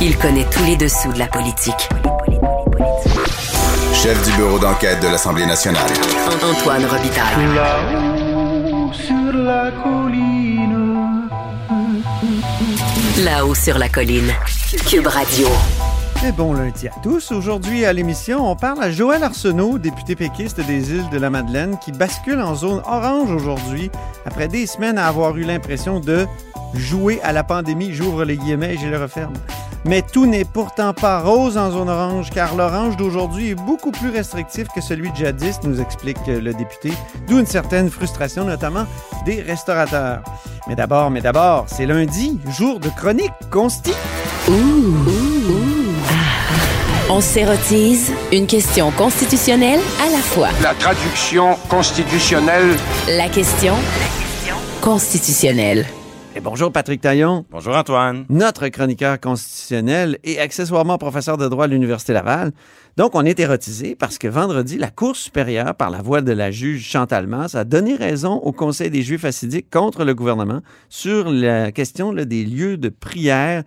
Il connaît tous les dessous de la politique. Chef du bureau d'enquête de l'Assemblée nationale. Antoine Robitaille. Là-haut sur la colline. Là-haut sur la colline. Cube Radio. Et bon lundi à tous. Aujourd'hui à l'émission, on parle à Joël Arsenault, député péquiste des îles de la Madeleine, qui bascule en zone orange aujourd'hui après des semaines à avoir eu l'impression de jouer à la pandémie. J'ouvre les guillemets et je les referme. Mais tout n'est pourtant pas rose en zone orange, car l'orange d'aujourd'hui est beaucoup plus restrictif que celui de jadis, nous explique le député, d'où une certaine frustration, notamment des restaurateurs. Mais d'abord, mais d'abord, c'est lundi, jour de chronique consti. On s'érotise une question constitutionnelle à la fois. La traduction constitutionnelle. La question constitutionnelle. Et bonjour Patrick Taillon, Bonjour Antoine. notre chroniqueur constitutionnel et accessoirement professeur de droit à l'Université Laval. Donc, on est érotisé parce que vendredi, la Cour supérieure, par la voix de la juge Chantal Masse, a donné raison au Conseil des Juifs assidiques contre le gouvernement sur la question là, des lieux de prière.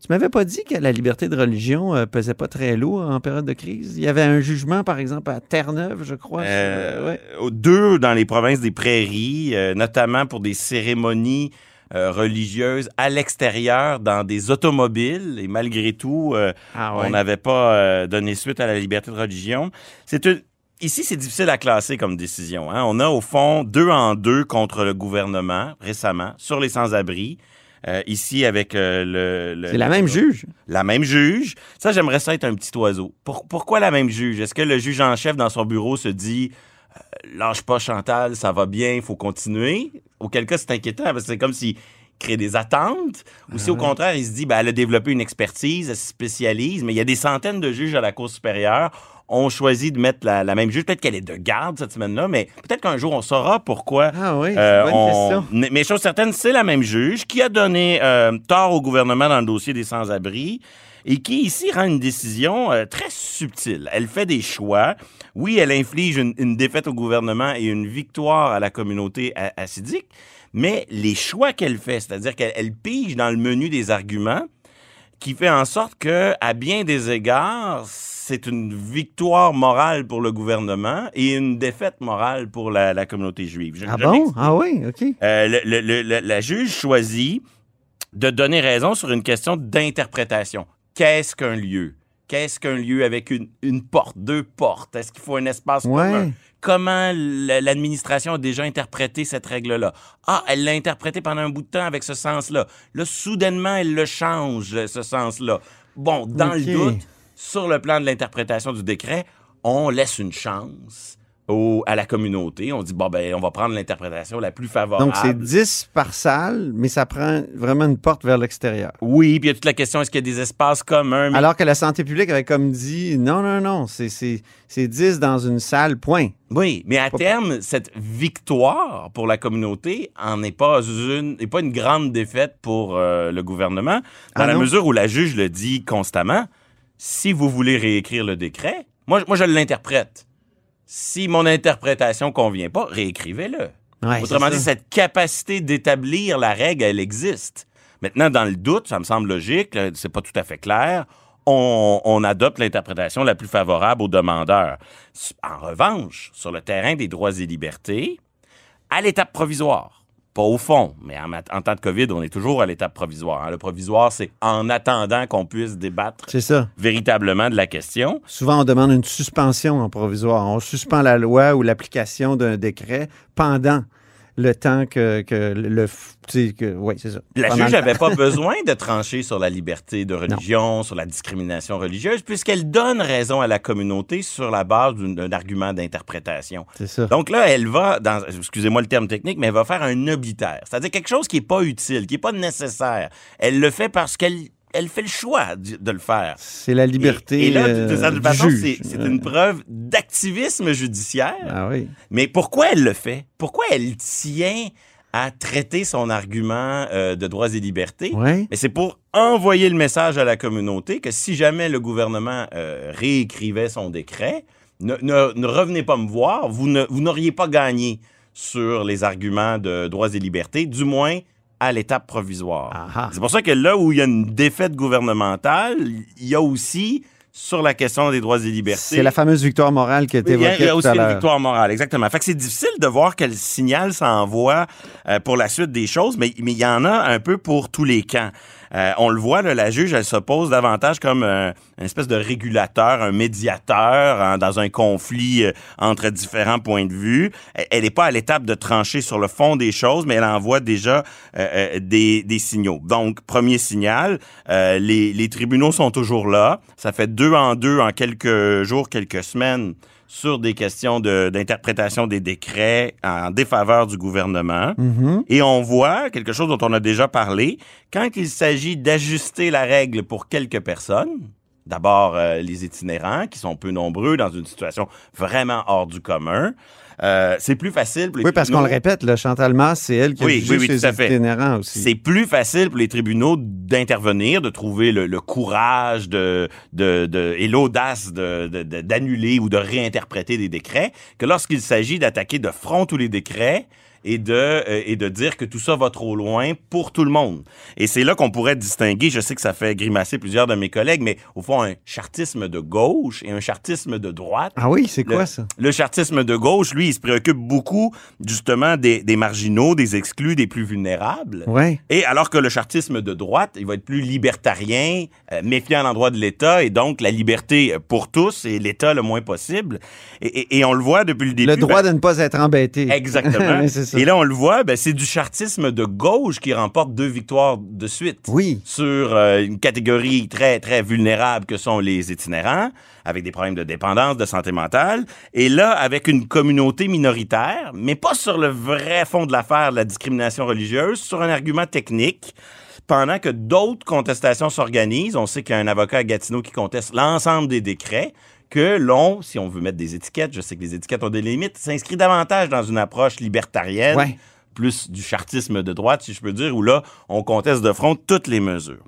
Tu m'avais pas dit que la liberté de religion euh, pesait pas très lourd en période de crise? Il y avait un jugement, par exemple, à Terre-Neuve, je crois. Euh, ouais. aux Deux dans les provinces des prairies, euh, notamment pour des cérémonies euh, religieuses à l'extérieur, dans des automobiles. Et malgré tout, euh, Ah ouais. on n'avait pas euh, donné suite à la liberté de religion. C'est une- Ici, c'est difficile à classer comme décision. hein. On a au fond deux en deux contre le gouvernement récemment sur les sans-abri. Euh, ici, avec euh, le, le- C'est la même juge. la même juge. Ça, j'aimerais ça être un petit oiseau. Pour- pourquoi la même juge? Est-ce que le juge en chef dans son bureau se dit euh, lâche pas Chantal, ça va bien, il faut continuer? Auquel cas, c'est inquiétant parce que c'est comme s'il crée des attentes. Ou si au contraire, il se dit ben, elle a développé une expertise, elle se spécialise, mais il y a des centaines de juges à la Cour supérieure ont choisi de mettre la, la même juge. Peut-être qu'elle est de garde cette semaine-là, mais peut-être qu'un jour, on saura pourquoi Ah oui, c'est euh, une bonne on- question. mais- Mais chose certaine, c'est la même juge qui a donné euh, tort au gouvernement dans le dossier des sans-abri et qui ici rend une décision euh, très subtile. Elle fait des choix. Oui, elle inflige une, une défaite au gouvernement et une victoire à la communauté assidique, mais les choix qu'elle fait, c'est-à-dire qu'elle elle pige dans le menu des arguments, qui fait en sorte que, à bien des égards, c'est une victoire morale pour le gouvernement et une défaite morale pour la, la communauté juive. Je- Ah je bon? Ah oui, OK. Euh, le- le- le- le- la juge choisit de donner raison sur une question d'interprétation. Qu'est-ce qu'un lieu? Qu'est-ce qu'un lieu avec une, une porte, deux portes? Est-ce qu'il faut un espace Ouais. commun? Comment l'administration a déjà interprété cette règle-là? Ah, elle l'a interprété pendant un bout de temps avec ce sens-là. Là, soudainement, elle le change, ce sens-là. Bon, dans le doute, sur le plan de l'interprétation du décret, on laisse une chance au- à la communauté. On dit, bon, ben, on va prendre l'interprétation la plus favorable. Donc, c'est 10 par salle, mais ça prend vraiment une porte vers l'extérieur. Oui, puis il y a toute la question, est-ce qu'il y a des espaces communs? Mais- Alors que la santé publique avait comme dit, non, non, non, c'est- c'est c'est 10 dans une salle, point. Oui, mais à terme, cette victoire pour la communauté en est pas une, n'est pas une grande défaite pour euh, le gouvernement, dans Ah la non? mesure où la juge le dit constamment. Si vous voulez réécrire le décret, moi, moi je l'interprète. Si mon interprétation convient pas, réécrivez-le. Ouais, Autrement dit, ça. cette capacité d'établir la règle, elle existe. Maintenant, dans le doute, ça me semble logique, c'est pas tout à fait clair. On, on adopte l'interprétation la plus favorable aux demandeurs. En revanche, sur le terrain des droits et libertés, à l'étape provisoire, pas au fond, mais en, temps de COVID, on est toujours à l'étape provisoire. hein. Le provisoire, c'est en attendant qu'on puisse débattre ça. véritablement de la question. Souvent, on demande une suspension en provisoire. On suspend la loi ou l'application d'un décret pendant le temps que, que le... que, oui, c'est ça. La juge n'avait pas besoin de trancher sur la liberté de religion, sur la discrimination religieuse, puisqu'elle donne raison à la communauté sur la base d'un argument d'interprétation. C'est ça. Donc là, elle va, dans, excusez-moi le terme technique, mais elle va faire un oblitaire, c'est-à-dire quelque chose qui n'est pas utile, qui n'est pas nécessaire. Elle le fait parce qu'elle elle fait le choix de de le faire. C'est la liberté Et, et là, euh, de cette du façon, c'est une preuve d'activisme judiciaire. Ah oui. Mais pourquoi elle le fait? Pourquoi elle tient à traiter son argument euh, de droits et libertés? Ouais. Mais c'est pour envoyer le message à la communauté que si jamais le gouvernement euh, réécrivait son décret, ne, ne- ne revenez pas me voir, vous ne- vous n'auriez pas gagné sur les arguments de droits et libertés, du moins à l'étape provisoire. C'est pour ça que là où il y a une défaite gouvernementale, il y a aussi sur la question des droits et libertés. C'est la fameuse victoire morale qui a été Il y a, évoquée il y a aussi une victoire morale, exactement. Fait que c'est difficile de voir quel signal ça envoie euh, pour la suite des choses, mais mais il y en a un peu pour tous les camps. Euh, on le voit, là, la juge, elle se pose davantage comme euh, une espèce de régulateur, un médiateur hein, dans un conflit euh, entre différents points de vue. Elle n'est pas à l'étape de trancher sur le fond des choses, mais elle envoie déjà des, signaux. Donc, premier signal, les, les tribunaux sont toujours là. Ça fait deux en deux en quelques jours, quelques semaines sur des questions de- d'interprétation des décrets en défaveur du gouvernement. Mhm. Et on voit quelque chose dont on a déjà parlé, quand il s'agit d'ajuster la règle pour quelques personnes, d'abord euh, les itinérants, qui sont peu nombreux dans une situation vraiment hors du commun, euh, c'est plus facile pour les Oui, parce qu'on le tribunaux- répète, là, Chantal Masse, c'est elle qui a Oui, jugé oui, oui, fait. itinérants aussi. C'est plus facile pour les tribunaux d'intervenir, de trouver le, le courage de, de, de- et l'audace d'annuler ou de réinterpréter des décrets que lorsqu'il s'agit d'attaquer de front tous les décrets et de, euh, et de dire que tout ça va trop loin pour tout le monde. Et c'est là qu'on pourrait distinguer, je sais que ça fait grimacer plusieurs de mes collègues, mais au fond, un chartisme de gauche et un chartisme de droite. Ah oui, c'est Le- quoi ça? Le chartisme de gauche, lui, il se préoccupe beaucoup justement des, des marginaux, des exclus, des plus vulnérables. Ouais. Et alors que le chartisme de droite, il va être plus libertarien, euh, méfiant à l'endroit de l'État, et donc la liberté pour tous et l'État le moins possible. Et, et- et on le voit depuis le début. Le droit ben, de ne pas être embêté. Exactement. Ça. et là, on le voit, ben, c'est du chartisme de gauche qui remporte deux victoires de suite Oui. sur euh, une catégorie très, très vulnérable que sont les itinérants, avec des problèmes de dépendance, de santé mentale. Et là, avec une communauté minoritaire, mais pas sur le vrai fond de l'affaire de la discrimination religieuse, sur un argument technique. Pendant que d'autres contestations s'organisent, on sait qu'il y a un avocat à Gatineau qui conteste l'ensemble des décrets, que l'on, si on veut mettre des étiquettes, je sais que les étiquettes ont des limites, s'inscrit davantage dans une approche libertarienne Ouais. plus du chartisme de droite, si je peux dire, où là, on conteste de front toutes les mesures.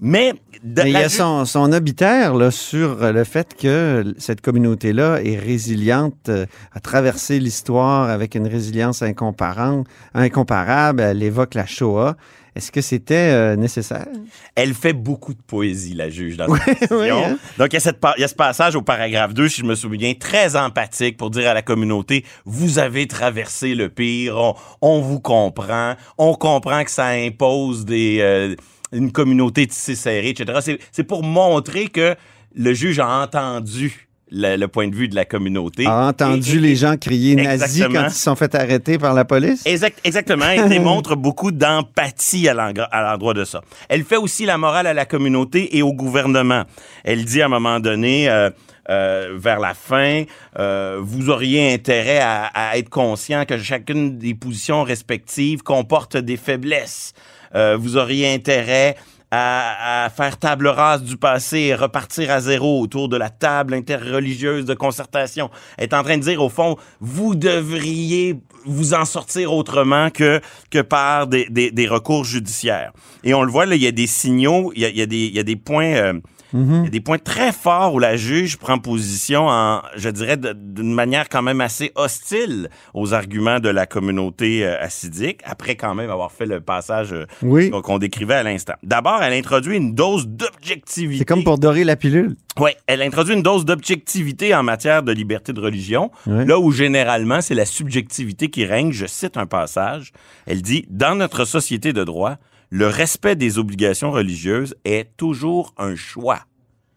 Mais, de- Mais il y a son, son obitaire là, sur le fait que cette communauté-là est résiliente, euh, a traversé l'histoire avec une résilience incomparable. incomparable. Elle évoque la Shoah. Est-ce que c'était euh, nécessaire? elle fait beaucoup de poésie, la juge, dans cette décision. hein? Donc, il y, a cette par- il y a ce passage au paragraphe 2, si je me souviens, très empathique pour dire à la communauté, vous avez traversé le pire, on, on vous comprend, on comprend que ça impose des, euh, une communauté tissée serrée, etc. C'est pour montrer que le juge a entendu le, le point de vue de la communauté. A entendu Et- et- les gens crier nazi Exactement. quand ils se sont fait arrêter par la police? Exact- exactement. Elle démontre beaucoup d'empathie à l'endroit de ça. Elle fait aussi la morale à la communauté et au gouvernement. Elle dit à un moment donné, euh, euh, vers la fin, euh, vous auriez intérêt à, à être conscient que chacune des positions respectives comporte des faiblesses. Euh, vous auriez intérêt à, à faire table rase du passé repartir à zéro autour de la table interreligieuse de concertation. Est en train de dire, au fond, vous devriez vous en sortir autrement que, que par des, des, des recours judiciaires. Et on le voit, là, il y a des signaux, il y a, il y a, des, il y a des points... euh, il y a des points très forts où la juge prend position en, je dirais, d'une manière quand même assez hostile aux arguments de la communauté euh, assidique, après quand même avoir fait le passage euh, Oui. qu'on- décrivait à l'instant. D'abord, elle introduit une dose d'objectivité. C'est comme pour dorer la pilule. Oui, elle introduit une dose d'objectivité en matière de liberté de religion, là où généralement c'est la subjectivité qui règne. Je cite un passage. Elle dit Dans notre société de droit, le respect des obligations religieuses est toujours un choix.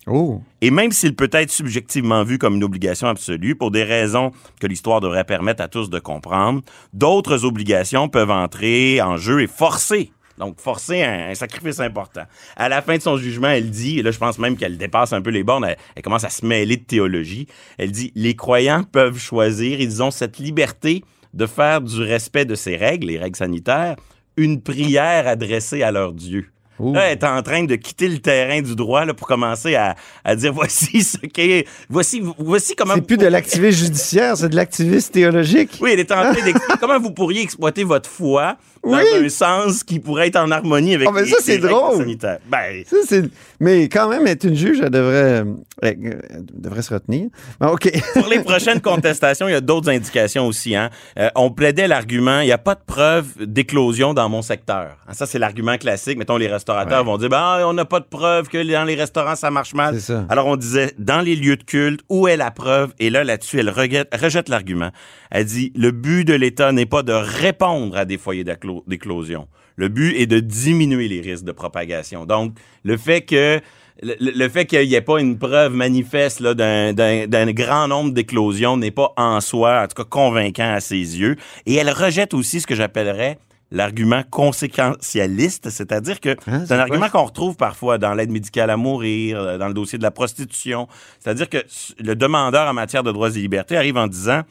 Oh. Et même s'il peut être subjectivement vu comme une obligation absolue, pour des raisons que l'histoire devrait permettre à tous de comprendre, d'autres obligations peuvent entrer en jeu et forcer. Donc, forcer un, un sacrifice important. À la fin de son jugement, elle dit, et là, je pense même qu'elle dépasse un peu les bornes, elle, elle commence à se mêler de théologie. Elle dit, les croyants peuvent choisir, ils ont cette liberté de faire du respect de ces règles, les règles sanitaires, une prière adressée à leur Dieu. Ouh. Là, elle est en train de quitter le terrain du droit là, pour commencer à, à dire voici ce qu'est. Voici, voici comment. C'est plus de l'activiste judiciaire, c'est de l'activiste théologique. Oui, elle est en train d'expliquer comment vous pourriez exploiter votre foi Oui. dans un sens qui pourrait être en harmonie avec Ah, mais les, ça, les drôle. sanitaires. Ben, Ça, Mais quand même, être une juge, elle devrait, euh, elle devrait se retenir. Bon, OK. Pour les prochaines contestations, il y a d'autres indications aussi. Hein. Euh, on plaidait l'argument, il n'y a pas de preuve d'éclosion dans mon secteur. Hein, ça, c'est l'argument classique. Mettons, les restaurateurs Ouais. vont dire, ben, ah, on n'a pas de preuve que dans les restaurants, ça marche mal. Ça. Alors, on disait, dans les lieux de culte, où est la preuve? Et là, là-dessus, elle rejette, rejette l'argument. Elle dit, le but de l'État n'est pas de répondre à des foyers d'acclo- d'éclosion. Le but est de diminuer les risques de propagation. Donc, le fait que le, le fait qu'il n'y ait pas une preuve manifeste là, d'un, grand nombre d'éclosions n'est pas en soi, en tout cas, convaincant à ses yeux. Et elle rejette aussi ce que j'appellerais l'argument conséquentialiste, c'est-à-dire que Hein, c'est un argument qu'on retrouve parfois dans l'aide médicale à mourir, euh, dans le dossier de la prostitution. C'est-à-dire que le demandeur en matière de droits et libertés arrive en disant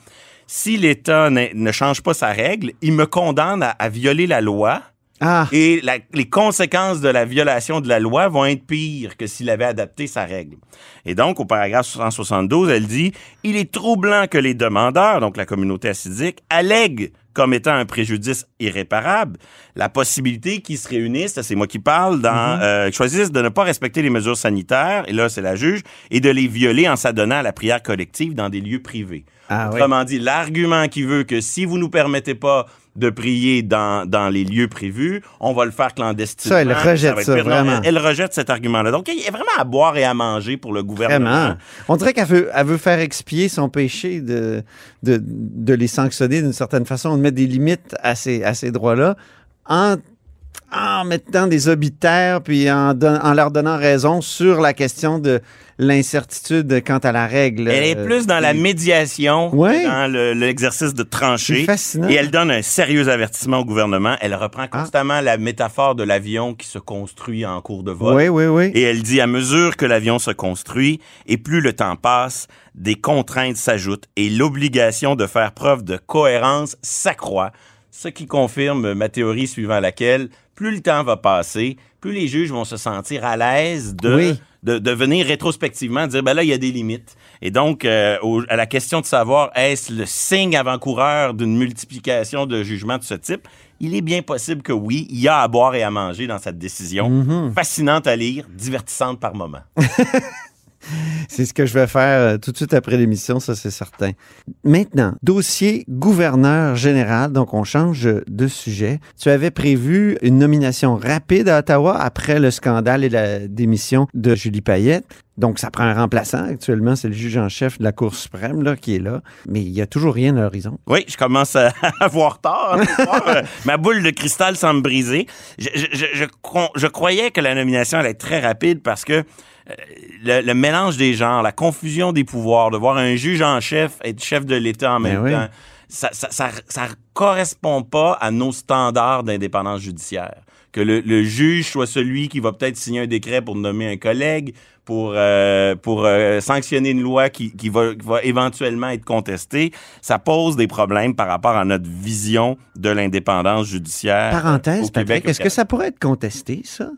si l'État ne, change pas sa règle, il me condamne à violer la loi. Ah, Et la- les conséquences de la violation de la loi vont être pires que s'il avait adapté sa règle. Et donc, au paragraphe 172, elle dit Il est troublant que les demandeurs, donc la communauté assidique, allèguent comme étant un préjudice irréparable la possibilité qu'ils se réunissent, c'est moi qui parle, dans, euh, choisissent de ne pas respecter les mesures sanitaires, et là c'est la juge, et de les violer en s'adonnant à la prière collective dans des lieux privés. Ah oui. Autrement dit, l'argument qui veut que si vous nous permettez pas de prier dans, dans les lieux prévus, on va le faire clandestinement. Ça, elle rejette ça, vraiment. elle, elle rejette cet argument-là. Donc, il y a vraiment à boire et à manger pour le gouvernement. Vraiment. On dirait qu'elle veut, elle veut faire expier son péché de, de, de les sanctionner d'une certaine façon, de mettre des limites à ces, à ces droits-là en, en mettant des obitaires puis en, don- en leur donnant raison sur la question de l'incertitude quant à la règle. Elle est Euh, plus dans la et- médiation Ouais. dans le- l'exercice de trancher. fascinant. Et elle donne un sérieux avertissement au gouvernement. Elle reprend Ah. constamment la métaphore de l'avion qui se construit en cours de vol. Oui, oui, oui. Et elle dit, à mesure que l'avion se construit et plus le temps passe, des contraintes s'ajoutent et l'obligation de faire preuve de cohérence s'accroît, ce qui confirme ma théorie suivant laquelle plus le temps va passer, plus les juges vont se sentir à l'aise de, Oui. de, de venir rétrospectivement dire, ben là, il y a des limites. Et donc, euh, au- à la question de savoir, est-ce le signe avant-coureur d'une multiplication de jugements de ce type? Il est bien possible que oui, il y a à boire et à manger dans cette décision. Mm-hmm. Fascinante à lire, divertissante par moment. C'est ce que je vais faire euh, tout de suite après l'émission, ça c'est certain. Maintenant, dossier gouverneur général, donc on change de sujet. Tu avais prévu une nomination rapide à Ottawa après le scandale et la démission de Julie Payette. Donc ça prend un remplaçant. Actuellement, c'est le juge en chef de la Cour suprême là, qui est là. Mais il n'y a toujours rien à l'horizon. Oui, je commence à avoir tort. euh, Ma boule de cristal semble briser. Je, je, je, je cro- je croyais que la nomination allait être très rapide parce que euh, le, le mélange des genres, la confusion des pouvoirs, de voir un juge en chef être chef de l'État en Ben même temps, ça, ça, ça, ça correspond pas à nos standards d'indépendance judiciaire. Que le, le juge soit celui qui va peut-être signer un décret pour nommer un collègue, pour, euh, pour euh, sanctionner une loi qui, qui, va, qui va éventuellement être contestée, ça pose des problèmes par rapport à notre vision de l'indépendance judiciaire. au Parenthèse, Québec, Patrick, au est-ce que ça pourrait être contesté, ça?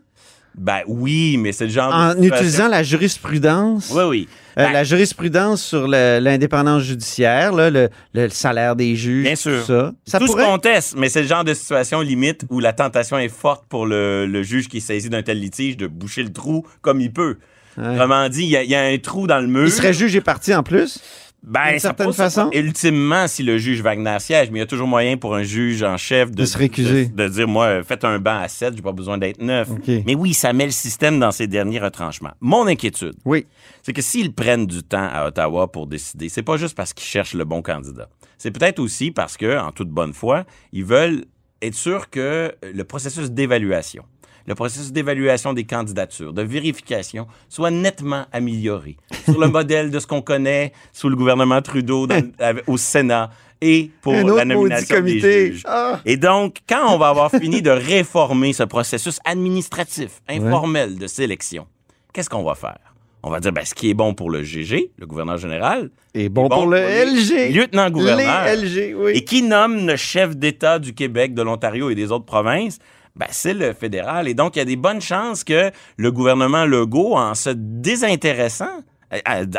Ben oui, mais c'est le genre En de utilisant la jurisprudence? Oui, oui. Euh, Ben, la jurisprudence sur l'indépendance judiciaire, là, le, le salaire des juges, Bien tout sûr. ça. Ça tout pourrait... se conteste, mais c'est le genre de situation limite où la tentation est forte pour le, le juge qui est saisi d'un tel litige de boucher le trou comme il peut. Ouais. Autrement dit, il y, y a un trou dans le mur. Il serait juge et parti en plus? Ben, d'une ça certaine façon. Ultimement, si le juge Wagner siège, mais il y a toujours moyen pour un juge en chef de, De se récuser. De, de dire, moi, faites un banc à 7, j'ai pas besoin d'être neuf. OK. Mais oui, ça met le système dans ses derniers retranchements. Mon inquiétude, Oui. c'est que s'ils prennent du temps à Ottawa pour décider, c'est pas juste parce qu'ils cherchent le bon candidat. C'est peut-être aussi parce que, en toute bonne foi, ils veulent être sûrs que le processus d'évaluation, le processus d'évaluation des candidatures, de vérification, soit nettement amélioré sur le modèle de ce qu'on connaît sous le gouvernement Trudeau dans- au Sénat et pour la nomination des comité. juges. Ah! Et donc, quand on va avoir fini de réformer ce processus administratif, informel de sélection, qu'est-ce qu'on va faire? On va dire, ben, ce qui est bon pour le GG, le gouverneur général, Et bon, pour le LG. lieutenants-gouverneurs. Les LG, oui. Et qui nomme le chef d'État du Québec, de l'Ontario et des autres provinces? Ben, c'est le fédéral. Et donc, il y a des bonnes chances que le gouvernement Legault, en se désintéressant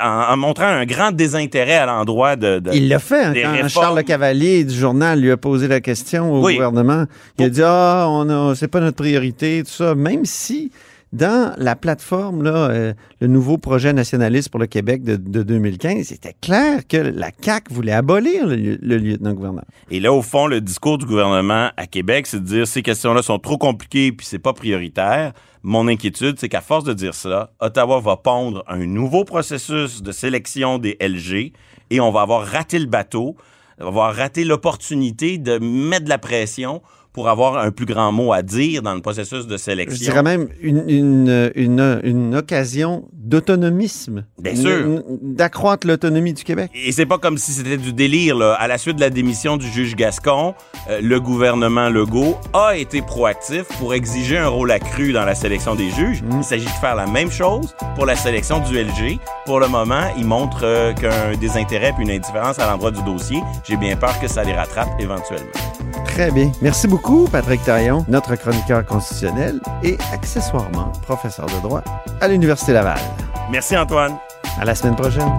en, montrant un grand désintérêt à l'endroit de, de- Il l'a fait hein, des quand réformes. Charles Le Cavalier du journal lui a posé la question au Oui. gouvernement. Il a dit ah on a c'est pas notre priorité tout ça même si dans la plateforme euh, le nouveau projet nationaliste pour le Québec de, de 2015 c'était clair que la CAC voulait abolir le, lieu- le lieutenant-gouverneur. Et là, au fond, le discours du gouvernement à Québec, c'est de dire ces questions-là sont trop compliquées puis c'est pas prioritaire. Mon inquiétude, c'est qu'à force de dire ça, Ottawa va pondre un nouveau processus de sélection des LG et on va avoir raté le bateau, on va avoir raté l'opportunité de mettre de la pression pour avoir un plus grand mot à dire dans le processus de Je sélection. dirais même une, une, une, une occasion d'autonomisme. Bien sûr. D'accroître l'autonomie du Québec. Et c'est pas comme si c'était du délire. Là. À la suite de la démission du juge Gascon, euh, le gouvernement Legault a été proactif pour exiger un rôle accru dans la sélection des juges. Il s'agit de faire la même chose pour la sélection du LG. Pour le moment, il montre euh, qu'un désintérêt puis une indifférence à l'endroit du dossier. J'ai bien peur que ça les rattrape éventuellement. Très bien. Merci beaucoup, Patrick Taillon, notre chroniqueur constitutionnel et accessoirement professeur de droit à l'Université Laval. Merci Antoine. À la semaine prochaine.